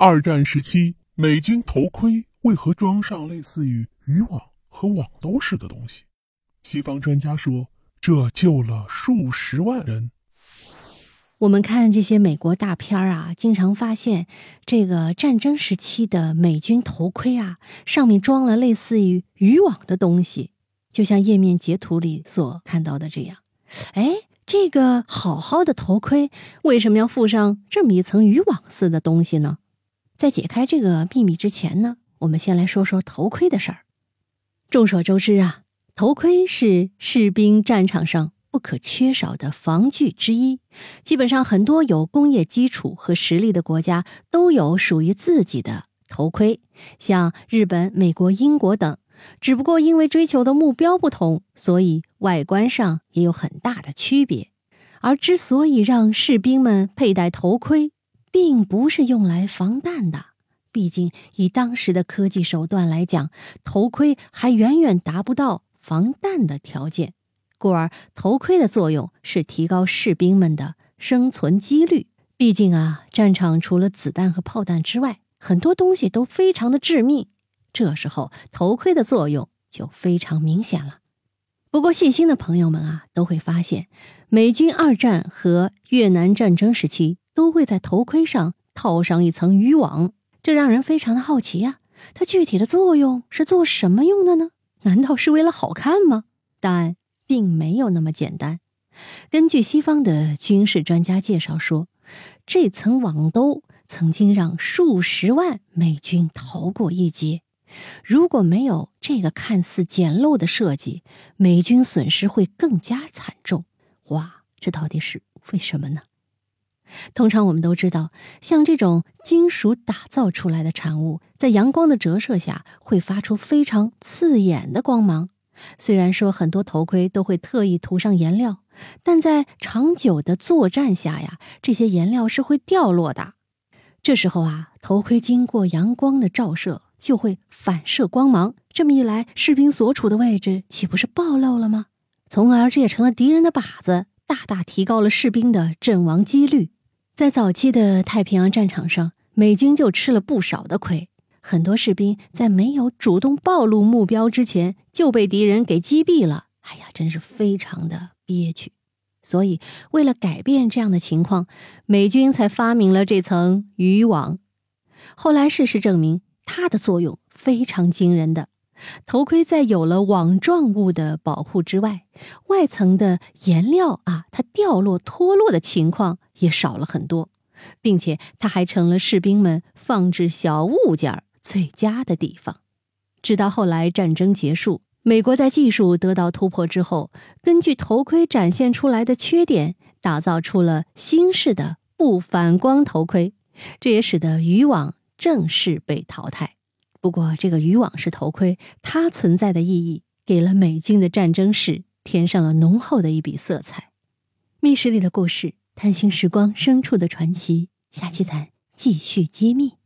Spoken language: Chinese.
二战时期，美军头盔为何装上类似于渔网和网兜似的东西？西方专家说，这救了数十万人。我们看这些美国大片啊，经常发现这个战争时期的美军头盔啊，上面装了类似于渔网的东西，就像页面截图里所看到的这样。哎，这个好好的头盔为什么要附上这么一层渔网似的东西呢？在解开这个秘密之前呢，我们先来说说头盔的事儿。众所周知啊，头盔是士兵战场上。不可缺少的防具之一，基本上很多有工业基础和实力的国家都有属于自己的头盔，像日本、美国、英国等。只不过因为追求的目标不同，所以外观上也有很大的区别。而之所以让士兵们佩戴头盔，并不是用来防弹的，毕竟以当时的科技手段来讲，头盔还远远达不到防弹的条件。故而，头盔的作用是提高士兵们的生存几率。毕竟啊，战场除了子弹和炮弹之外，很多东西都非常的致命。这时候，头盔的作用就非常明显了。不过，细心的朋友们啊，都会发现，美军二战和越南战争时期都会在头盔上套上一层渔网，这让人非常的好奇呀。它具体的作用是做什么用的呢？难道是为了好看吗？但。并没有那么简单。根据西方的军事专家介绍说，这层网兜曾经让数十万美军逃过一劫。如果没有这个看似简陋的设计，美军损失会更加惨重。哇，这到底是为什么呢？通常我们都知道，像这种金属打造出来的产物，在阳光的折射下会发出非常刺眼的光芒。虽然说很多头盔都会特意涂上颜料，但在长久的作战下呀，这些颜料是会掉落的。这时候啊，头盔经过阳光的照射，就会反射光芒。这么一来，士兵所处的位置岂不是暴露了吗？从而这也成了敌人的靶子，大大提高了士兵的阵亡几率。在早期的太平洋战场上，美军就吃了不少的亏。很多士兵在没有主动暴露目标之前就被敌人给击毙了，哎呀，真是非常的憋屈。所以，为了改变这样的情况，美军才发明了这层渔网。后来，事实证明它的作用非常惊人的。头盔在有了网状物的保护之外，外层的颜料啊，它掉落脱落的情况也少了很多，并且它还成了士兵们放置小物件。最佳的地方，直到后来战争结束，美国在技术得到突破之后，根据头盔展现出来的缺点，打造出了新式的不反光头盔，这也使得渔网正式被淘汰。不过，这个渔网式头盔它存在的意义，给了美军的战争史添上了浓厚的一笔色彩。密室里的故事，探寻时光深处的传奇，下期咱继续揭秘。